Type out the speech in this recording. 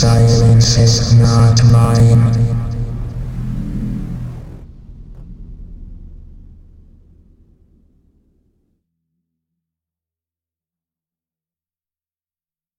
Silence is not mine.